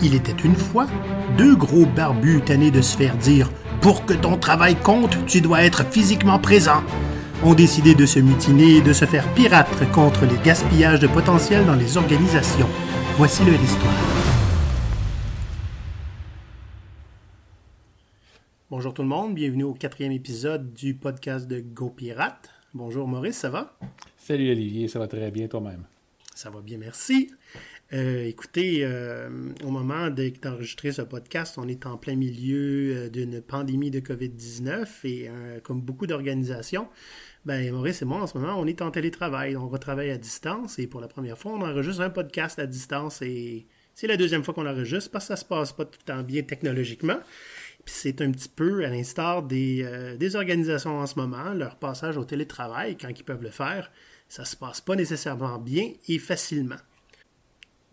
Il était une fois deux gros barbus tannés de se faire dire Pour que ton travail compte, tu dois être physiquement présent ont décidé de se mutiner et de se faire pirates contre les gaspillages de potentiel dans les organisations. Voici leur histoire. Bonjour tout le monde, bienvenue au quatrième épisode du podcast de Go Pirate. Bonjour Maurice, ça va? Salut Olivier, ça va très bien toi-même? Ça va bien, merci. Euh, écoutez, euh, au moment d'enregistrer ce podcast, on est en plein milieu euh, d'une pandémie de COVID-19 et comme beaucoup d'organisations, ben Maurice et moi en ce moment, on est en télétravail. On retravaille à distance et pour la première fois, on enregistre un podcast à distance et c'est la deuxième fois qu'on enregistre parce que ça se passe pas tout le temps bien technologiquement. Puis c'est un petit peu à l'instar des, des organisations en ce moment, leur passage au télétravail quand ils peuvent le faire, ça se passe pas nécessairement bien et facilement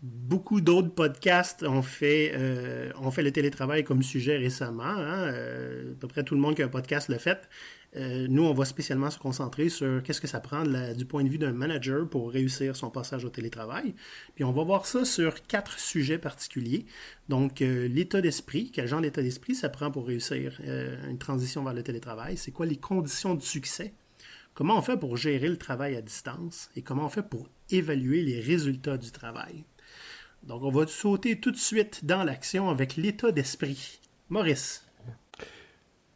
beaucoup d'autres podcasts ont fait, euh, ont fait le télétravail comme sujet récemment. Hein. Euh, à peu près tout le monde qui a un podcast l'a fait. Euh, nous, on va spécialement se concentrer sur qu'est-ce que ça prend du point de vue d'un manager pour réussir son passage au télétravail. Puis on va voir ça sur quatre sujets particuliers. Donc, l'état d'esprit, quel genre d'état d'esprit ça prend pour réussir une transition vers le télétravail? C'est quoi les conditions de succès? Comment on fait pour gérer le travail à distance? Et comment on fait pour évaluer les résultats du travail? Donc, on va sauter tout de suite dans l'action avec l'état d'esprit. Maurice.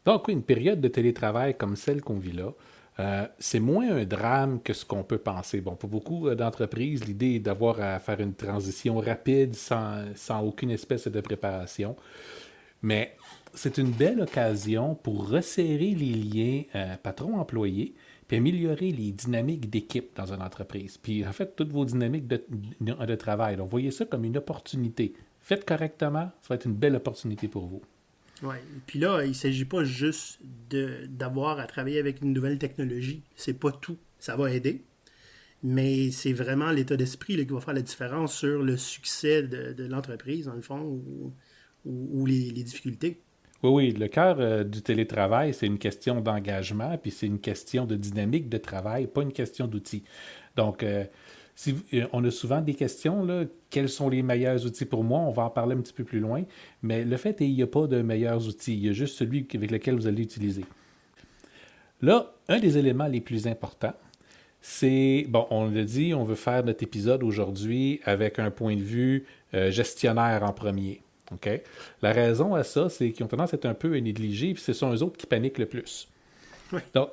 Donc, une période de télétravail comme celle qu'on vit là, euh, c'est moins un drame que ce qu'on peut penser. Bon, pour beaucoup euh, d'entreprises, l'idée est d'avoir à faire une transition rapide sans, sans aucune espèce de préparation. Mais c'est une belle occasion pour resserrer les liens euh, patron-employé, puis améliorer les dynamiques d'équipe dans une entreprise. Puis en fait, toutes vos dynamiques de, de travail. Donc, voyez ça comme une opportunité. Faites correctement, ça va être une belle opportunité pour vous. Oui. Puis là, il ne s'agit pas juste d'avoir à travailler avec une nouvelle technologie. C'est pas tout. Ça va aider. Mais c'est vraiment l'état d'esprit qui va faire la différence sur le succès de, l'entreprise, dans le fond, ou, les difficultés. Oui, oui, le cœur euh, du télétravail, c'est une question d'engagement, puis c'est une question de dynamique de travail, pas une question d'outils. Donc, euh, si, euh, on a souvent des questions, quels sont les meilleurs outils pour moi? On va en parler un petit peu plus loin, mais le fait est qu'il n'y a pas de meilleurs outils, il y a juste celui avec lequel vous allez utiliser. Là, un des éléments les plus importants, c'est, bon, on l'a dit, on veut faire notre épisode aujourd'hui avec un point de vue gestionnaire en premier. La raison à ça, c'est qu'ils ont tendance à être un peu négligés, puis ce sont eux autres qui paniquent le plus. Donc,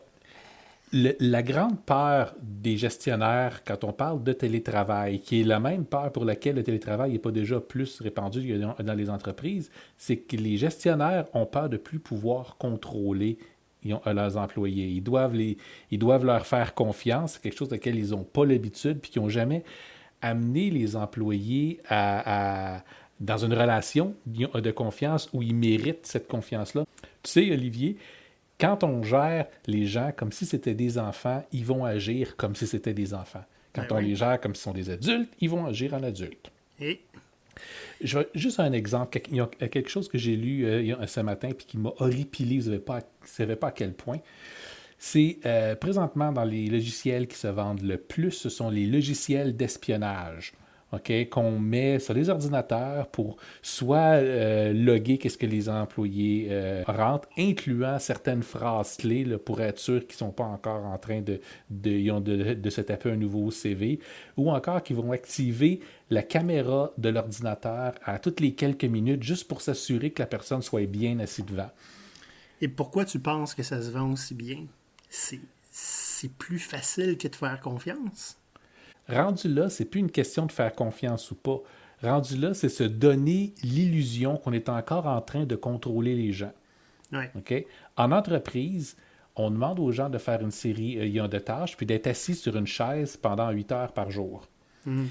la grande peur des gestionnaires quand on parle de télétravail, qui est la même peur pour laquelle le télétravail n'est pas déjà plus répandu dans les entreprises, c'est que les gestionnaires ont peur de plus pouvoir contrôler leurs employés. Ils doivent, les, ils doivent leur faire confiance, c'est quelque chose de laquelle ils n'ont pas l'habitude, puis qui n'ont jamais amené les employés à, dans une relation de confiance où ils méritent cette confiance-là. Tu sais, Olivier, quand on gère les gens comme si c'était des enfants, ils vont agir comme si c'était des enfants. Quand ben on les gère comme si sont des adultes, ils vont agir en adultes. Et? Je vais, juste un exemple, il y a quelque chose que j'ai lu euh, ce matin puis qui m'a horripilé, vous ne savez pas à quel point. C'est euh, présentement dans les logiciels qui se vendent le plus, ce sont les logiciels d'espionnage qu'on met sur les ordinateurs pour soit euh, loguer qu'est-ce que les employés euh, rentrent, incluant certaines phrases clés pour être sûr qu'ils ne sont pas encore en train de, de, de, se taper un nouveau CV, ou encore qu'ils vont activer la caméra de l'ordinateur à toutes les quelques minutes juste pour s'assurer que la personne soit bien assise devant. Et pourquoi tu penses que ça se vend aussi bien? C'est plus facile que de faire confiance? Rendu là, c'est plus une question de faire confiance ou pas. Rendu là, c'est se donner l'illusion qu'on est encore en train de contrôler les gens. En entreprise, on demande aux gens de faire une série euh, de tâches puis d'être assis sur une chaise pendant 8 heures par jour. Mhm.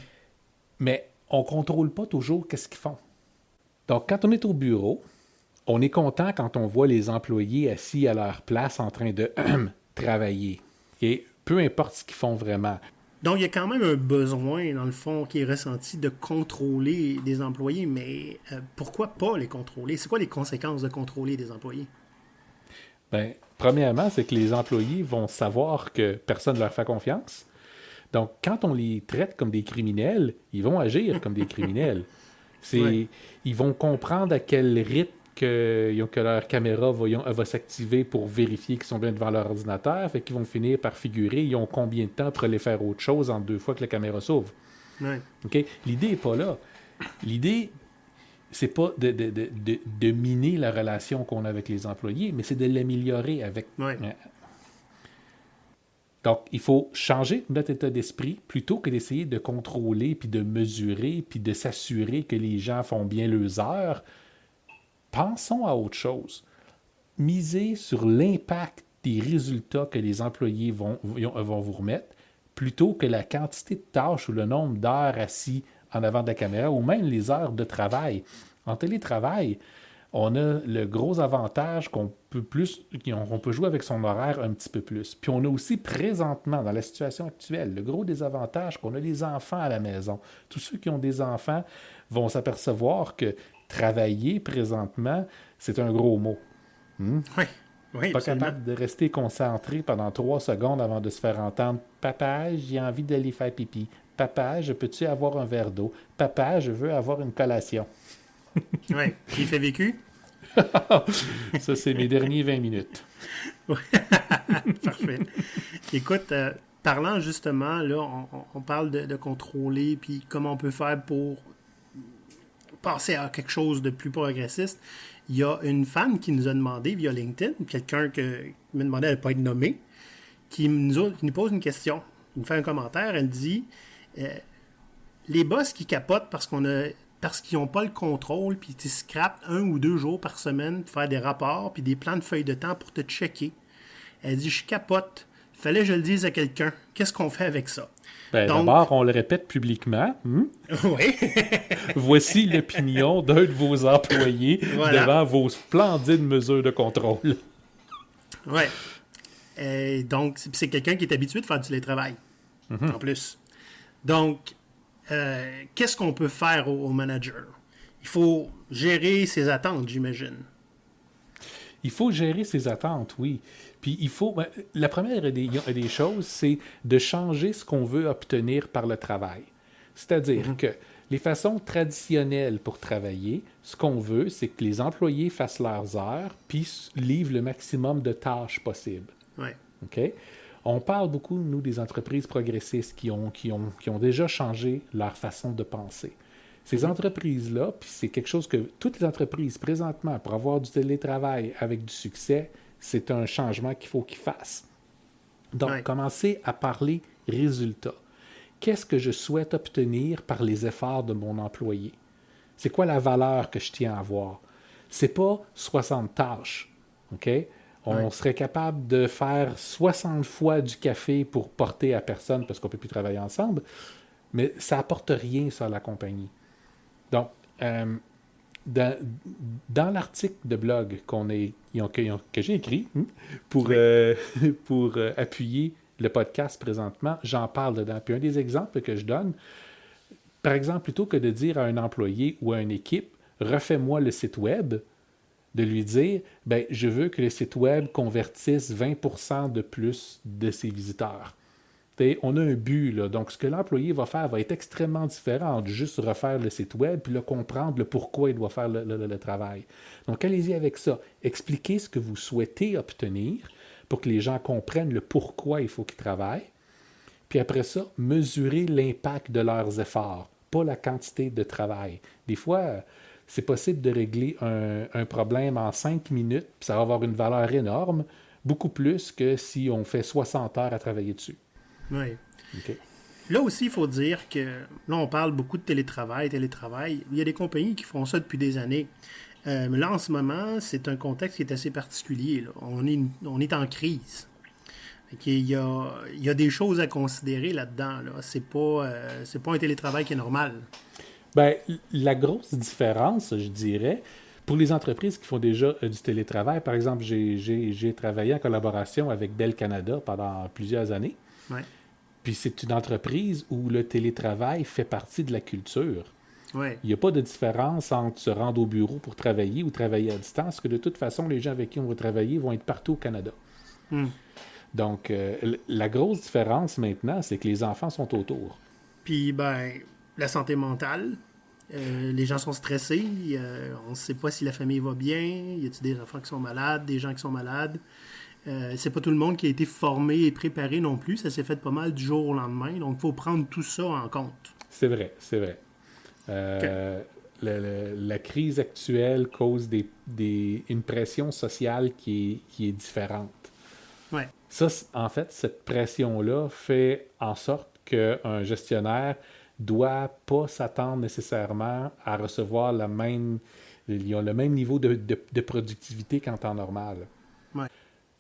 Mais on ne contrôle pas toujours qu'est-ce qu'ils font. Donc, quand on est au bureau, on est content quand on voit les employés assis à leur place en train de travailler. Et peu importe ce qu'ils font vraiment. Donc, il y a quand même un besoin, dans le fond, qui est ressenti de contrôler des employés, mais euh, pourquoi pas les contrôler? C'est quoi les conséquences de contrôler des employés? Bien, premièrement, c'est que les employés vont savoir que personne ne leur fait confiance. Donc, quand on les traite comme des criminels, ils vont agir comme des criminels. C'est, Ils vont comprendre à quel rythme que, que leur caméra va, va s'activer pour vérifier qu'ils sont bien devant leur ordinateur. Fait qu'ils vont finir par figurer, ils ont combien de temps pour aller faire autre chose en deux fois que la caméra s'ouvre. L'idée n'est pas là. L'idée, c'est pas de, de, de, de, miner la relation qu'on a avec les employés, mais c'est de l'améliorer avec. Donc, il faut changer notre état d'esprit plutôt que d'essayer de contrôler, puis de mesurer, puis de s'assurer que les gens font bien leurs heures pensons à autre chose. Misez sur l'impact des résultats que les employés vont, vous remettre plutôt que la quantité de tâches ou le nombre d'heures assis en avant de la caméra ou même les heures de travail. En télétravail, on a le gros avantage qu'on peut plus, qu'on peut jouer avec son horaire un petit peu plus. Puis on a aussi présentement, dans la situation actuelle, le gros désavantage qu'on a les enfants à la maison. Tous ceux qui ont des enfants vont s'apercevoir que travailler présentement, c'est un gros mot. Hmm? Oui. Oui, pas capable de rester concentré pendant trois secondes avant de se faire entendre Papa, j'ai envie d'aller faire pipi. Papa, je peux-tu avoir un verre d'eau? Papa, je veux avoir une collation. oui. Qui fait vécu? Ça, c'est mes derniers 20 minutes. Parfait. Écoute, euh, parlant justement, là, on, parle de, de, contrôler, puis comment on peut faire pour passer à quelque chose de plus progressiste, il y a une femme qui nous a demandé via LinkedIn, quelqu'un qui m'a demandé de ne pas être nommé, qui nous, nous, pose une question. Il me fait un commentaire, elle dit euh, Les boss qui capotent parce qu'on a parce qu'ils n'ont pas le contrôle, puis ils scrapent un ou deux jours par semaine pour faire des rapports, puis des plans de feuilles de temps pour te checker. Elle dit Je capote. Fallait que je le dise à quelqu'un. Qu'est-ce qu'on fait avec ça? Ben, D'abord, on le répète publiquement. Hmm? Oui. Voici l'opinion d'un de vos employés devant vos splendides mesures de contrôle. Oui. donc, c'est quelqu'un qui est habitué de faire du télétravail, mhm. en plus. Donc, euh, qu'est-ce qu'on peut faire au, au manager? Il faut gérer ses attentes, j'imagine. Il faut gérer ses attentes, oui. Puis il faut. Ben, la première des, choses, c'est de changer ce qu'on veut obtenir par le travail. C'est-à-dire mhm. que les façons traditionnelles pour travailler, ce qu'on veut, c'est que les employés fassent leurs heures puis livrent le maximum de tâches possibles. OK? On parle beaucoup, nous, des entreprises progressistes qui ont, qui ont, qui ont déjà changé leur façon de penser. Ces mhm. entreprises-là, puis c'est quelque chose que toutes les entreprises présentement, pour avoir du télétravail avec du succès, c'est un changement qu'il faut qu'ils fassent. Donc, commencer à parler résultats. Qu'est-ce que je souhaite obtenir par les efforts de mon employé? C'est quoi la valeur que je tiens à avoir? C'est pas 60 tâches. OK? On serait capable de faire 60 fois du café pour porter à personne parce qu'on ne peut plus travailler ensemble, mais ça n'apporte rien sur la compagnie. Donc, euh, dans, l'article de blog qu'on est, que, j'ai écrit hmm, pour, euh, pour euh, appuyer le podcast présentement, j'en parle dedans. Puis un des exemples que je donne, par exemple, plutôt que de dire à un employé ou à une équipe, refais-moi le site web, de lui dire, ben, je veux que le site web convertisse 20% de plus de ses visiteurs on a un but. Là. Donc, ce que l'employé va faire va être extrêmement différent de juste refaire le site web puis comprendre le pourquoi il doit faire le, travail. Donc, allez-y avec ça. Expliquez ce que vous souhaitez obtenir pour que les gens comprennent le pourquoi il faut qu'ils travaillent. Puis après ça, mesurez l'impact de leurs efforts, pas la quantité de travail. Des fois, c'est possible de régler un, un problème en cinq minutes, puis ça va avoir une valeur énorme, beaucoup plus que si on fait 60 heures à travailler dessus. Oui. Là aussi, il faut dire que là, on parle beaucoup de télétravail, télétravail. Il y a des compagnies qui font ça depuis des années. Euh, mais là, en ce moment, c'est un contexte qui est assez particulier. On, est, on est en crise. Il y, a, il y a des choses à considérer là-dedans. Là. C'est pas, euh, pas un télétravail qui est normal. Ben, la grosse différence, je dirais, pour les entreprises qui font déjà euh, du télétravail, par exemple, j'ai travaillé en collaboration avec Bell Canada pendant plusieurs années. Puis c'est une entreprise où le télétravail fait partie de la culture. Il n'y a pas de différence entre se rendre au bureau pour travailler ou travailler à distance, que de toute façon, les gens avec qui on va travailler vont être partout au Canada. Hmm. Donc, euh, la grosse différence maintenant, c'est que les enfants sont autour. Puis, ben, la santé mentale, Euh, les gens sont stressés. on ne sait pas si la famille va bien. Y a-t-il des enfants qui sont malades, des gens qui sont malades? Euh, c'est pas tout le monde qui a été formé et préparé non plus. Ça s'est fait pas mal du jour au lendemain. Donc, il faut prendre tout ça en compte. C'est vrai, c'est vrai. Euh, la, crise actuelle cause des, une pression sociale qui est, qui est différente. Ouais. Ça, en fait, cette pression-là fait en sorte qu'un gestionnaire doit pas s'attendre nécessairement à recevoir la même, le même niveau de, de productivité qu'en temps normal. Ouais.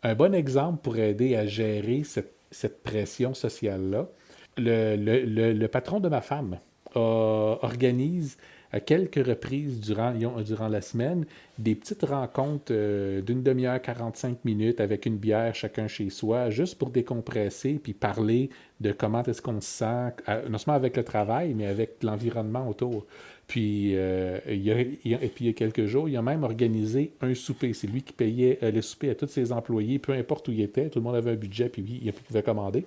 Un bon exemple pour aider à gérer cette, pression sociale-là, le, patron de ma femme organise à quelques reprises durant, durant la semaine des petites rencontres euh, d'une demi-heure, 45 minutes avec une bière chacun chez soi, juste pour décompresser puis parler de comment est-ce qu'on se sent, non seulement avec le travail, mais avec l'environnement autour. Puis, euh, il y a, et puis, il y a quelques jours, il a même organisé un souper. C'est lui qui payait euh, le souper à tous ses employés, peu importe où il était. Tout le monde avait un budget, puis il pouvait commander.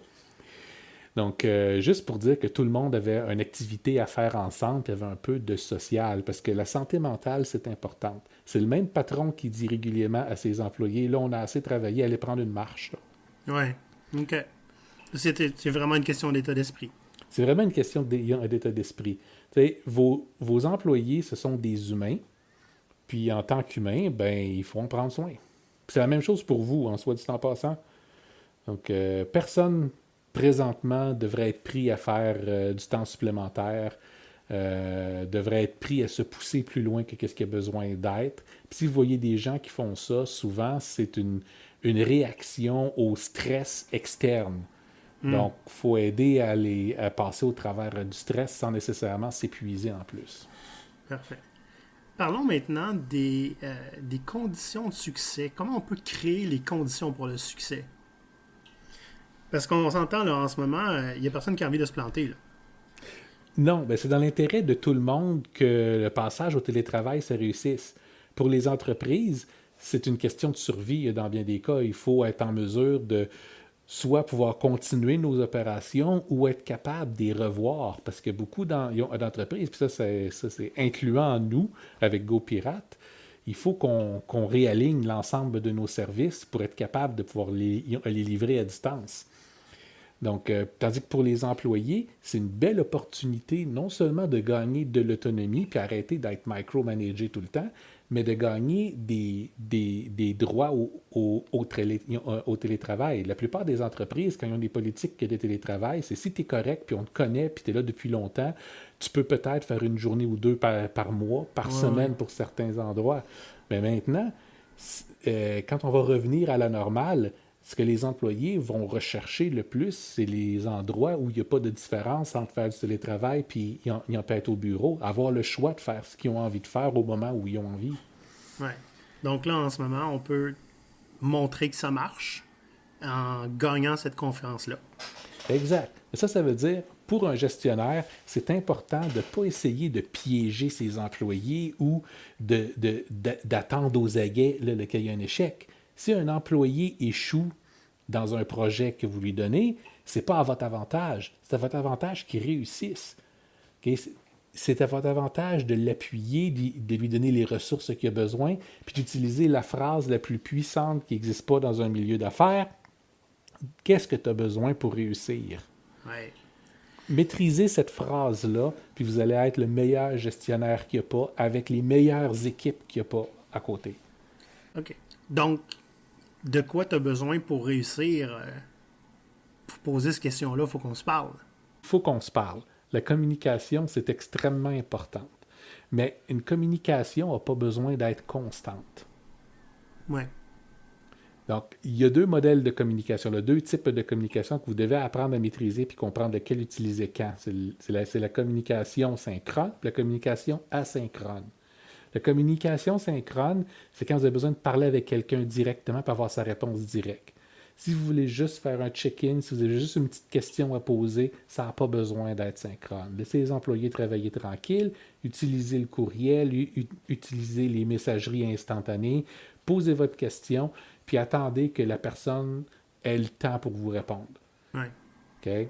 Donc, euh, juste pour dire que tout le monde avait une activité à faire ensemble, puis avait un peu de social, parce que la santé mentale, c'est important. C'est le même patron qui dit régulièrement à ses employés, là, on a assez travaillé, allez prendre une marche. Oui, OK. C'est vraiment une question d'état d'esprit. C'est vraiment une question d'état d'esprit. Vos, employés, ce sont des humains, puis en tant qu'humains, ben, il faut en prendre soin. C'est la même chose pour vous, en soit dit en passant. Donc, euh, personne présentement devrait être pris à faire euh, du temps supplémentaire, euh, devrait être pris à se pousser plus loin que ce qu'il a besoin d'être. si vous voyez des gens qui font ça, souvent, c'est une réaction au stress externe. Hmm. Donc, il faut aider à, les, à passer au travers du stress sans nécessairement s'épuiser en plus. Parfait. Parlons maintenant des, euh, des conditions de succès. Comment on peut créer les conditions pour le succès? Parce qu'on s'entend, là, en ce moment, il euh, n'y a personne qui a envie de se planter. Là. Non, ben c'est dans l'intérêt de tout le monde que le passage au télétravail se réussisse. Pour les entreprises, c'est une question de survie dans bien des cas. Il faut être en mesure de soit pouvoir continuer nos opérations ou être capable d'y revoir. Parce que beaucoup d'entreprises, puis ça, c'est incluant nous avec GoPirate, il faut qu'on réaligne l'ensemble de nos services pour être capable de pouvoir les livrer à distance. Donc, euh, tandis que pour les employés, c'est une belle opportunité non seulement de gagner de l'autonomie puis arrêter d'être micromanagé tout le temps, mais de gagner des, des, droits au, au, au, télétravail. La plupart des entreprises, quand ils ont des politiques de télétravail, c'est si tu es correct, puis on te connaît, puis tu es là depuis longtemps, tu peux peut-être faire une journée ou deux par, par mois, par semaine pour certains endroits. Mais maintenant, euh, quand on va revenir à la normale, ce que les employés vont rechercher le plus, c'est les endroits où il n'y a pas de différence entre faire du télétravail puis y en, peut être au bureau, avoir le choix de faire ce qu'ils ont envie de faire au moment où ils ont envie. Ouais. Donc là, en ce moment, on peut montrer que ça marche en gagnant cette conférence-là. Exact. ça, ça veut dire, pour un gestionnaire, c'est important de ne pas essayer de piéger ses employés ou d'attendre de, aux aguets là, qu'il y a un échec. Si un employé échoue dans un projet que vous lui donnez, c'est pas à votre avantage. C'est à votre avantage qu'il réussisse. C'est à votre avantage de l'appuyer, de lui donner les ressources qu'il a besoin, puis d'utiliser la phrase la plus puissante qui n'existe pas dans un milieu d'affaires. Qu'est-ce que tu as besoin pour réussir? Maîtrisez cette phrase-là, puis vous allez être le meilleur gestionnaire qu'il n'y a pas, avec les meilleures équipes qu'il n'y a pas à côté. OK. Donc, de quoi tu as besoin pour réussir? Euh, pour poser cette question-là, il faut qu'on se parle. Il faut qu'on se parle. La communication, c'est extrêmement important. Mais une communication n'a pas besoin d'être constante. Oui. Donc, il y a deux modèles de communication, deux types de communication que vous devez apprendre à maîtriser puis comprendre lequel utiliser quand. C'est la, la, communication synchrone la communication asynchrone. La communication synchrone, c'est quand vous avez besoin de parler avec quelqu'un directement pour avoir sa réponse directe. Si vous voulez juste faire un check-in, si vous avez juste une petite question à poser, ça n'a pas besoin d'être synchrone. Laissez les employés travailler tranquille, utilisez le courriel, utilisez les messageries instantanées, posez votre question, puis attendez que la personne ait le temps pour vous répondre. Oui. OK?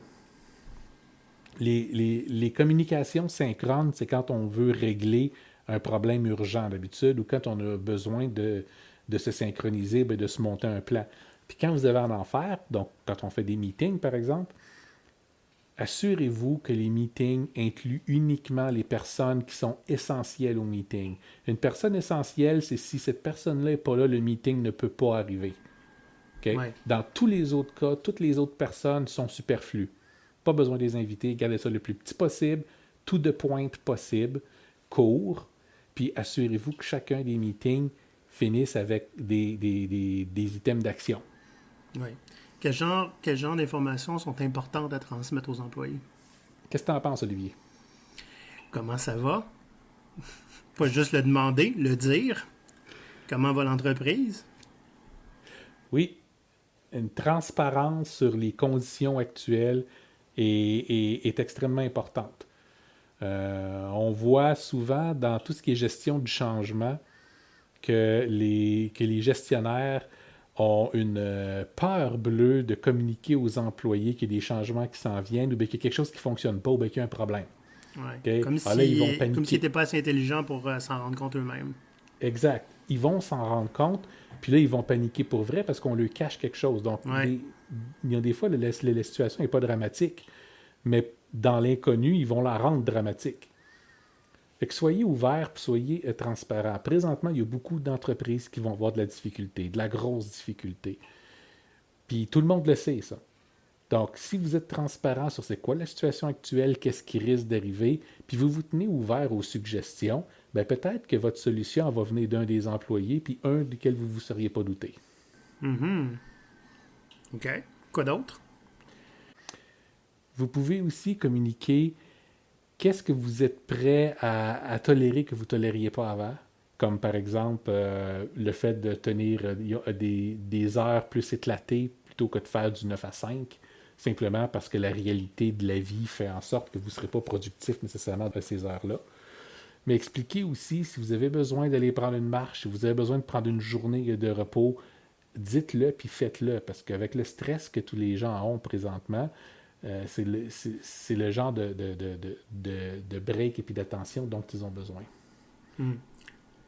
les, les, communications synchrones, c'est quand on veut régler un problème urgent d'habitude ou quand on a besoin de, de se synchroniser, ben, de se monter un plan. Puis quand vous avez un enfer, donc quand on fait des meetings par exemple, assurez-vous que les meetings incluent uniquement les personnes qui sont essentielles au meeting. Une personne essentielle, c'est si cette personne-là n'est pas là, le meeting ne peut pas arriver. Dans tous les autres cas, toutes les autres personnes sont superflues. Pas besoin de les inviter, gardez ça le plus petit possible, tout de pointe possible, court, puis assurez-vous que chacun des meetings finisse avec des, des, items d'action. Oui. Quel genre, quel genre d'informations sont importantes à transmettre aux employés? Qu'est-ce que tu en penses, Olivier? Comment ça va? Pas juste le demander, le dire. Comment va l'entreprise? Oui, une transparence sur les conditions actuelles est, est, extrêmement importante. Euh, on voit souvent dans tout ce qui est gestion du changement que les, que les gestionnaires ont une euh, peur bleue de communiquer aux employés qu'il y a des changements qui s'en viennent ou qu'il y a quelque chose qui ne fonctionne pas ou qu'il y a un problème. Comme ah, s'ils n'étaient pas assez intelligents pour euh, s'en rendre compte eux-mêmes. Exact. Ils vont s'en rendre compte, puis là, ils vont paniquer pour vrai parce qu'on leur cache quelque chose. Donc, il y a des fois, la, la situation n'est pas dramatique, mais dans l'inconnu, ils vont la rendre dramatique. Fait que soyez ouverts, soyez euh, transparents. Présentement, il y a beaucoup d'entreprises qui vont avoir de la difficulté, de la grosse difficulté. Puis tout le monde le sait, ça. Donc, si vous êtes transparent sur c'est quoi la situation actuelle, qu'est-ce qui risque d'arriver, puis vous vous tenez ouvert aux suggestions, ben peut-être que votre solution va venir d'un des employés, puis un duquel vous ne vous seriez pas douté. Mm OK. Quoi d'autre? Vous pouvez aussi communiquer qu'est-ce que vous êtes prêt à, tolérer que vous ne tolériez pas avant? Comme par exemple euh, le fait de tenir euh, des, heures plus éclatées plutôt que de faire du 9 à 5, simplement parce que la réalité de la vie fait en sorte que vous ne serez pas productif nécessairement à ces heures-là. Mais expliquez aussi si vous avez besoin d'aller prendre une marche, si vous avez besoin de prendre une journée de repos, dites-le puis faites-le, parce qu'avec le stress que tous les gens ont présentement, euh, c'est le, genre de, de, break et puis d'attention dont ils ont besoin. Hmm.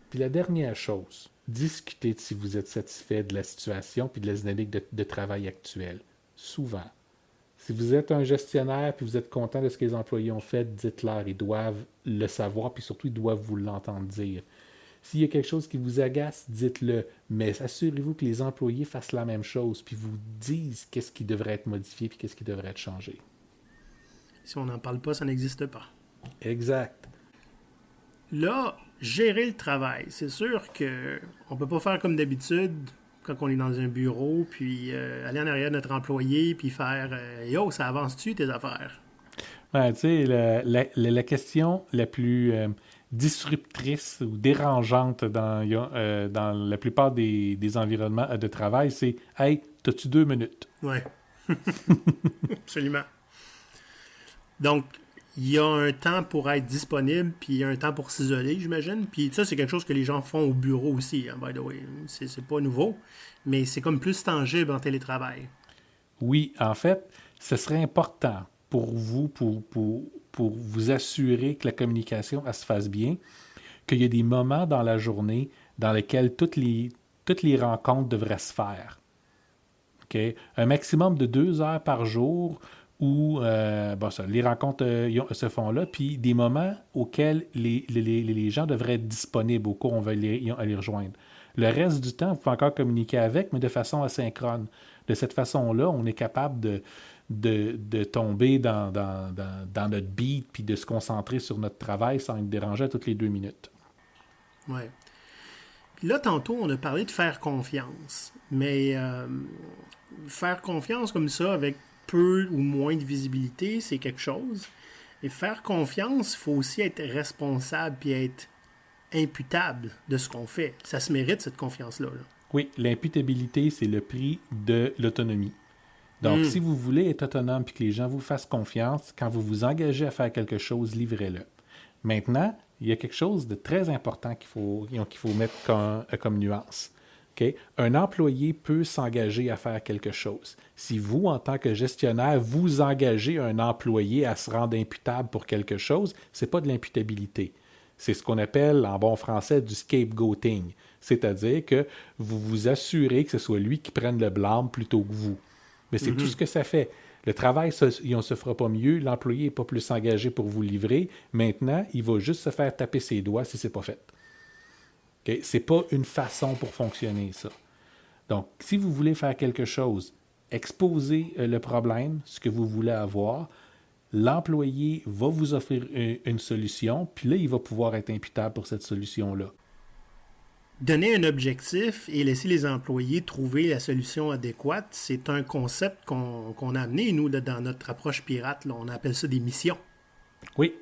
Puis la dernière chose, discutez de si vous êtes satisfait de la situation puis de la dynamique de, travail actuelle. Souvent. Si vous êtes un gestionnaire puis vous êtes content de ce que les employés ont fait, dites-leur. Ils doivent le savoir puis surtout ils doivent vous l'entendre dire. S'il y a quelque chose qui vous agace, dites-le. Mais assurez-vous que les employés fassent la même chose, puis vous disent qu'est-ce qui devrait être modifié, puis qu'est-ce qui devrait être changé. Si on n'en parle pas, ça n'existe pas. Exact. Là, gérer le travail, c'est sûr que on peut pas faire comme d'habitude quand on est dans un bureau, puis euh, aller en arrière de notre employé, puis faire euh, Yo, ça avance-tu tes affaires? tu sais, la, question la plus euh, disruptrice ou dérangeante dans, euh, dans la plupart des, environnements de travail, c'est Hey, t'as-tu deux minutes? Oui. Absolument. Donc, il y a un temps pour être disponible, puis il y a un temps pour s'isoler, j'imagine. Puis ça, c'est quelque chose que les gens font au bureau aussi, hein, by the way. C'est pas nouveau, mais c'est comme plus tangible en télétravail. Oui, en fait, ce serait important pour vous, pour, pour, pour vous assurer que la communication se fasse bien, qu'il y a des moments dans la journée dans lesquels toutes les, toutes les rencontres devraient se faire. Un maximum de deux heures par jour où euh, les rencontres euh, se font là, puis des moments auxquels les, les, gens devraient être disponibles au cours on va les, les rejoindre. Le reste du temps, vous pouvez encore communiquer avec, mais de façon asynchrone. De cette façon-là, on est capable de, de, tomber dans, notre beat puis de se concentrer sur notre travail sans être dérangé à toutes les deux minutes. Oui. là, tantôt, on a parlé de faire confiance. Mais euh, faire confiance comme ça, avec peu ou moins de visibilité, c'est quelque chose. Et faire confiance, il faut aussi être responsable puis être imputable de ce qu'on fait. Ça se mérite, cette confiance-là. Là. Oui, l'imputabilité, c'est le prix de l'autonomie. Donc, hmm. si vous voulez être autonome et que les gens vous fassent confiance, quand vous vous engagez à faire quelque chose, livrez-le. Maintenant, il y a quelque chose de très important qu'il faut, qu'il faut mettre comme, comme, nuance. Un employé peut s'engager à faire quelque chose. Si vous, en tant que gestionnaire, vous engagez un employé à se rendre imputable pour quelque chose, ce n'est pas de l'imputabilité. C'est ce qu'on appelle en bon français du scapegoating. C'est-à-dire que vous vous assurez que ce soit lui qui prenne le blâme plutôt que vous. Mais c'est tout mhm. ce que ça fait. Le travail, on ne se fera pas mieux, l'employé n'est pas plus engagé pour vous livrer. Maintenant, il va juste se faire taper ses doigts si ce n'est pas fait. Ce n'est pas une façon pour fonctionner, ça. Donc, si vous voulez faire quelque chose, exposez euh, le problème, ce que vous voulez avoir. L'employé va vous offrir une, solution, puis là, il va pouvoir être imputable pour cette solution-là. Donner un objectif et laisser les employés trouver la solution adéquate, c'est un concept qu'on a amené, nous, dans notre approche pirate. on appelle ça des missions. Oui,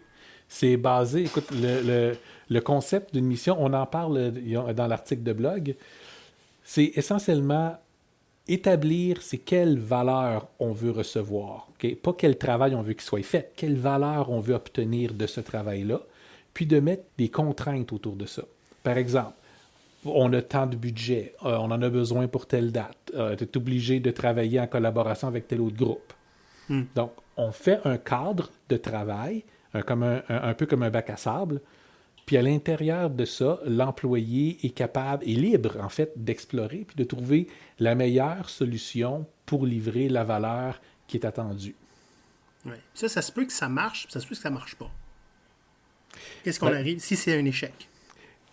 c'est basé, écoute, le, concept d'une mission, on en parle dans l'article de blog, c'est essentiellement établir c'est quelle valeur on veut recevoir. Pas quel travail on veut qu'il soit fait, quelle valeur on veut obtenir de ce travail-là, puis de mettre des contraintes autour de ça. Par exemple, on a tant de budget, euh, on en a besoin pour telle date, euh, tu es obligé de travailler en collaboration avec tel autre groupe. Hmm. Donc, on fait un cadre de travail, comme un, peu comme un bac à sable, puis à l'intérieur de ça, l'employé est capable, est libre en fait d'explorer puis de trouver la meilleure solution pour livrer la valeur qui est attendue. Oui. Ça, ça se peut que ça marche, ça se peut que ça marche pas. Qu'est-ce qu'on ben, arrive si c'est un échec?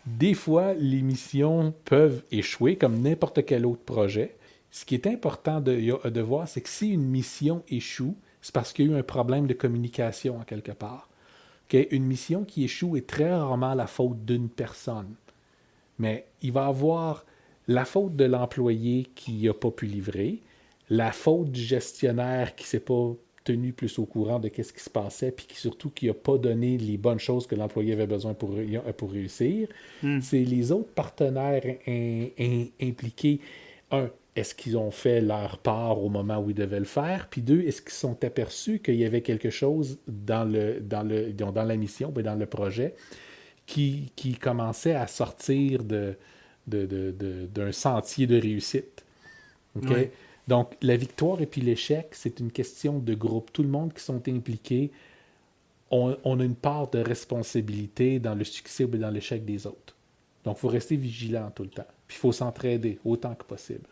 Des fois, les missions peuvent échouer comme n'importe quel autre projet. Ce qui est important de, voir, c'est que si une mission échoue, c'est parce qu'il y a eu un problème de communication en quelque part qu'une mission qui échoue est très rarement la faute d'une personne. Mais il va avoir la faute de l'employé qui n'a pas pu livrer, la faute du gestionnaire qui ne s'est pas tenu plus au courant de ce qui se passait, puis qui surtout qui n'a pas donné les bonnes choses que l'employé avait besoin pour, pour réussir. Hmm. C'est les autres partenaires impliqués. Un, est-ce qu'ils ont fait leur part au moment où ils devaient le faire? Puis deux, est-ce qu'ils sont aperçus qu'il y avait quelque chose dans, le, dans, le, dans la mission, dans le projet, qui, qui commençait à sortir de, d'un sentier de réussite? Donc, la victoire et puis l'échec, c'est une question de groupe. Tout le monde qui sont impliqués, on, a une part de responsabilité dans le succès ou dans l'échec des autres. Donc, il faut rester vigilant tout le temps. Puis, il faut s'entraider autant que possible.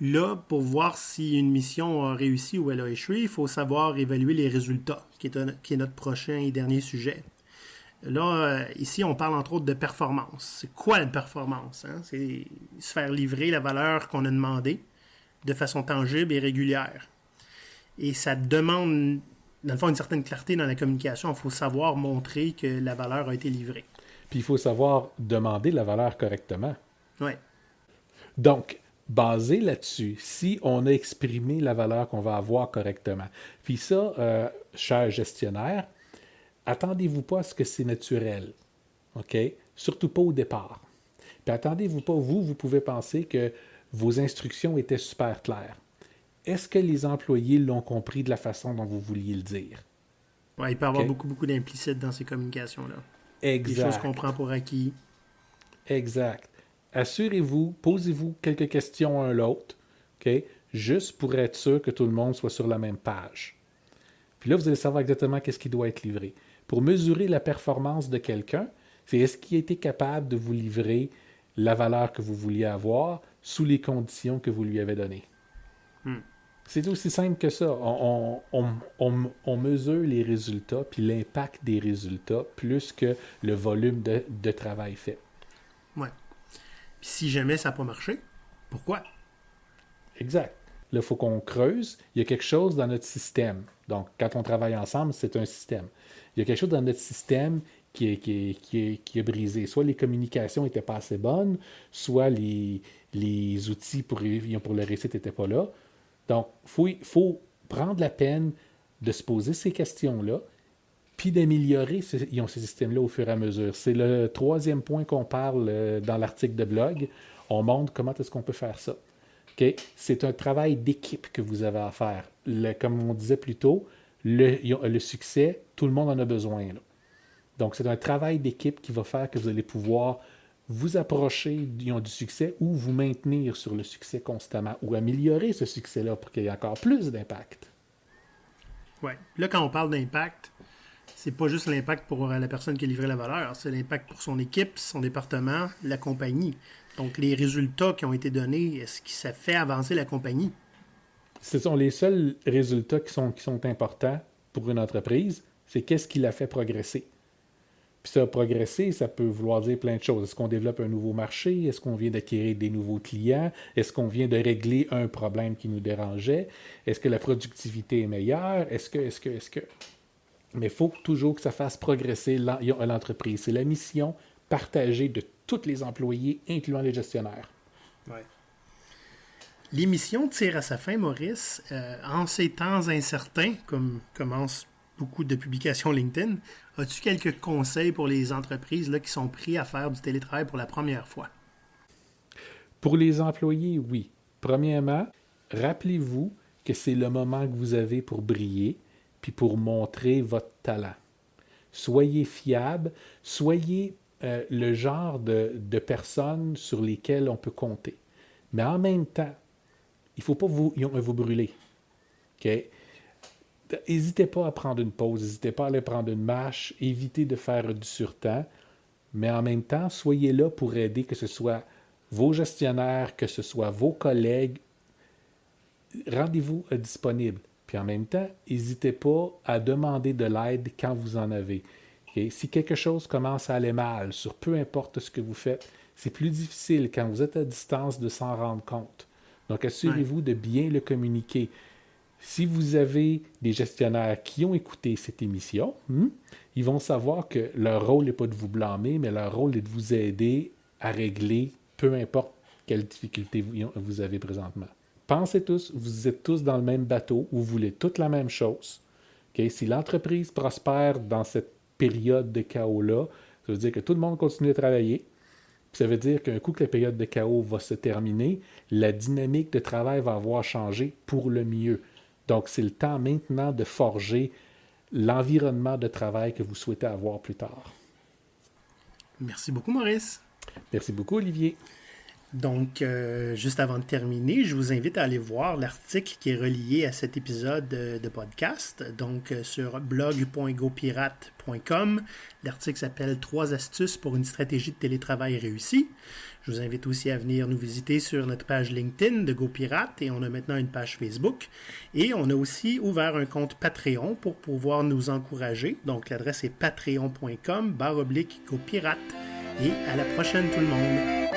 Là, pour voir si une mission a réussi ou elle a échoué, il faut savoir évaluer les résultats, qui est notre prochain et dernier sujet. Là, euh, ici, on parle entre autres de performance. C'est quoi la performance? Hein? C'est se faire livrer la valeur qu'on a demandée de façon tangible et régulière. Et ça demande, dans le fond, une certaine clarté dans la communication. Il faut savoir montrer que la valeur a été livrée. Puis il faut savoir demander la valeur correctement. Oui. Donc, basé là-dessus, si on a exprimé la valeur qu'on va avoir correctement. Puis ça, euh, cher gestionnaire, attendez-vous pas à ce que c'est naturel. OK? Surtout pas au départ. Puis attendez-vous pas, vous, vous pouvez penser que vos instructions étaient super claires. Est-ce que les employés l'ont compris de la façon dont vous vouliez le dire? Oui, il peut y avoir beaucoup, beaucoup d'implicites dans ces communications-là. Exact. Des choses qu'on prend pour acquis. Exact assurez-vous, posez-vous quelques questions à l'autre, OK? Juste pour être sûr que tout le monde soit sur la même page. Puis là, vous allez savoir exactement qu'est-ce qui doit être livré. Pour mesurer la performance de quelqu'un, c'est est-ce qu'il a été capable de vous livrer la valeur que vous vouliez avoir sous les conditions que vous lui avez données? Hmm. C'est aussi simple que ça. On, mesure les résultats puis l'impact des résultats plus que le volume de, de travail fait. Ouais si jamais ça n'a pas marché, pourquoi? Exact. Là, il faut qu'on creuse. Il y a quelque chose dans notre système. Donc, quand on travaille ensemble, c'est un système. Il y a quelque chose dans notre système qui est, qui qui est, brisé. Soit les communications n'étaient pas assez bonnes, soit les, les outils pour, pour le récit n'étaient pas là. Donc, il faut, prendre la peine de se poser ces questions-là, puis d'améliorer ces, ces systèmes-là au fur et à mesure. C'est le troisième point qu'on parle euh, dans l'article de blog. On montre comment est-ce qu'on peut faire ça. C'est un travail d'équipe que vous avez à faire. comme on disait plus tôt, le, succès, tout le monde en a besoin. Donc, c'est un travail d'équipe qui va faire que vous allez pouvoir vous approcher du succès ou vous maintenir sur le succès constamment ou améliorer ce succès-là pour qu'il y ait encore plus d'impact. Oui. Là, quand on parle d'impact, c'est pas juste l'impact pour la personne qui a livré la valeur, c'est l'impact pour son équipe, son département, la compagnie. Donc, les résultats qui ont été donnés, est-ce que ça fait avancer la compagnie? Ce sont les seuls résultats qui sont, importants pour une entreprise, c'est qu'est-ce qui la fait progresser. Puis ça, progresser, ça peut vouloir dire plein de choses. Est-ce qu'on développe un nouveau marché? Est-ce qu'on vient d'acquérir des nouveaux clients? Est-ce qu'on vient de régler un problème qui nous dérangeait? Est-ce que la productivité est meilleure? Est-ce que, est-ce que, est-ce que... Mais il faut toujours que ça fasse progresser l'entreprise. C'est la mission partagée de tous les employés, incluant les gestionnaires. Ouais. L'émission tire à sa fin, Maurice. Euh, en ces temps incertains, comme commence beaucoup de publications LinkedIn, as-tu quelques conseils pour les entreprises là, qui sont pris à faire du télétravail pour la première fois? Pour les employés, oui. Premièrement, rappelez-vous que c'est le moment que vous avez pour briller, puis pour montrer votre talent. Soyez fiable, soyez euh, le genre de, de personnes sur lesquelles on peut compter. Mais en même temps, il ne faut pas vous, vous brûler. N'hésitez pas à prendre une pause, n'hésitez pas à aller prendre une marche, évitez de faire du surtemps, mais en même temps, soyez là pour aider, que ce soit vos gestionnaires, que ce soit vos collègues. Rendez-vous disponible. Puis en même temps, n'hésitez pas à demander de l'aide quand vous en avez. Si quelque chose commence à aller mal, sur peu importe ce que vous faites, c'est plus difficile quand vous êtes à distance de s'en rendre compte. Donc, assurez-vous de bien le communiquer. Si vous avez des gestionnaires qui ont écouté cette émission, hmm, ils vont savoir que leur rôle n'est pas de vous blâmer, mais leur rôle est de vous aider à régler peu importe quelle difficulté vous avez présentement. Pensez tous, vous êtes tous dans le même bateau, vous voulez toute la même chose. Si l'entreprise prospère dans cette période de chaos-là, ça veut dire que tout le monde continue à travailler, ça veut dire qu'un coup que la période de chaos va se terminer, la dynamique de travail va avoir changé pour le mieux. Donc, c'est le temps maintenant de forger l'environnement de travail que vous souhaitez avoir plus tard. Merci beaucoup, Maurice. Merci beaucoup, Olivier. Donc, euh, juste avant de terminer, je vous invite à aller voir l'article qui est relié à cet épisode de, podcast. Donc, euh, sur blog.gopirate.com, l'article s'appelle Trois astuces pour une stratégie de télétravail réussie. Je vous invite aussi à venir nous visiter sur notre page LinkedIn de GoPirate et on a maintenant une page Facebook. Et on a aussi ouvert un compte Patreon pour pouvoir nous encourager. Donc, l'adresse est patreon.com barre oblique GoPirate. Et à la prochaine tout le monde.